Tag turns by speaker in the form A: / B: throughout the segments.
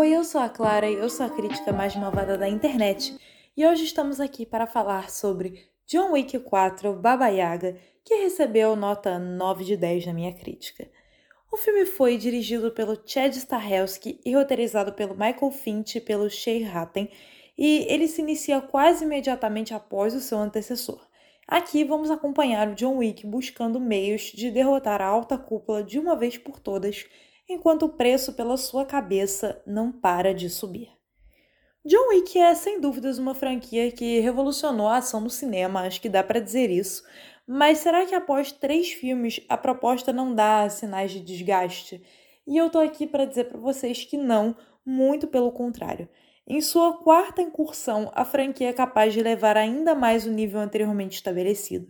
A: Oi, eu sou a Clara e eu sou a crítica mais malvada da internet. E hoje estamos aqui para falar sobre John Wick 4 Baba Yaga, que recebeu nota 9 de 10 na minha crítica. O filme foi dirigido pelo Chad Stahelski e roteirizado pelo Michael Finch e pelo Shea Hatten, e ele se inicia quase imediatamente após o seu antecessor. Aqui vamos acompanhar o John Wick buscando meios de derrotar a alta cúpula de uma vez por todas enquanto o preço pela sua cabeça não para de subir. John Wick é sem dúvidas uma franquia que revolucionou a ação no cinema, acho que dá para dizer isso. Mas será que após três filmes a proposta não dá sinais de desgaste? E eu tô aqui para dizer para vocês que não, muito pelo contrário. Em sua quarta incursão, a franquia é capaz de levar ainda mais o nível anteriormente estabelecido.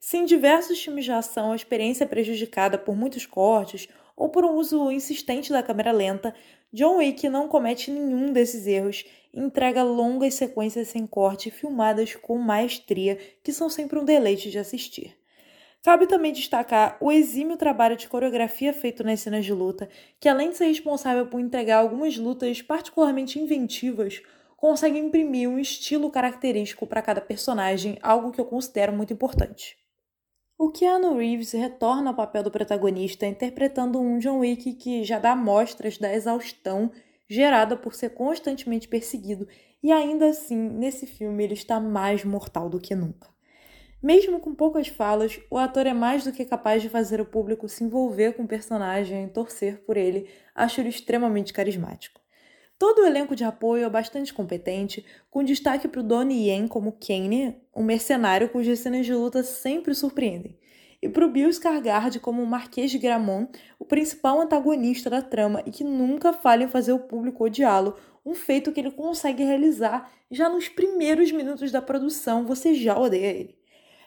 A: Se em diversos filmes de ação a experiência é prejudicada por muitos cortes ou por um uso insistente da câmera lenta, John Wick não comete nenhum desses erros e entrega longas sequências sem corte filmadas com maestria que são sempre um deleite de assistir. Cabe também destacar o exímio trabalho de coreografia feito nas cenas de luta, que além de ser responsável por entregar algumas lutas particularmente inventivas, consegue imprimir um estilo característico para cada personagem, algo que eu considero muito importante. O Keanu Reeves retorna ao papel do protagonista interpretando um John Wick que já dá mostras da exaustão gerada por ser constantemente perseguido, e ainda assim, nesse filme, ele está mais mortal do que nunca. Mesmo com poucas falas, o ator é mais do que capaz de fazer o público se envolver com o personagem e torcer por ele, acho ele extremamente carismático. Todo o elenco de apoio é bastante competente, com destaque para o Donnie Yen como Kane, um mercenário cujas cenas de luta sempre surpreendem, e para o Bill Skarsgård como o Marquês de Gramont, o principal antagonista da trama e que nunca falha em fazer o público odiá-lo, um feito que ele consegue realizar já nos primeiros minutos da produção, você já odeia ele.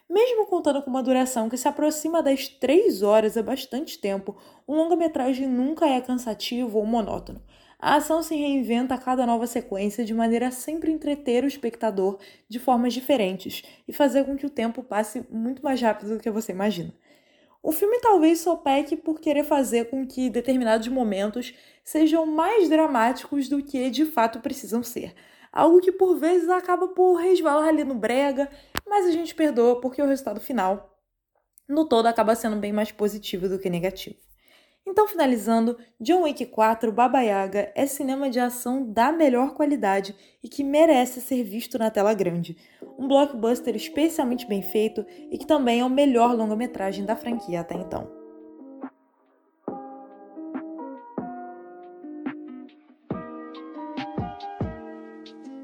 A: Mesmo contando com uma duração que se aproxima das 3 horas há bastante tempo, um longa-metragem nunca é cansativo ou monótono. A ação se reinventa a cada nova sequência de maneira a sempre entreter o espectador de formas diferentes e fazer com que o tempo passe muito mais rápido do que você imagina. O filme talvez só peque por querer fazer com que determinados momentos sejam mais dramáticos do que de fato precisam ser. Algo que por vezes acaba por resvalar ali no brega, mas a gente perdoa porque o resultado final, no todo, acaba sendo bem mais positivo do que negativo. Então, finalizando, John Wick 4 Baba Yaga é cinema de ação da melhor qualidade e que merece ser visto na tela grande. Um blockbuster especialmente bem feito e que também é o melhor longa-metragem da franquia até então.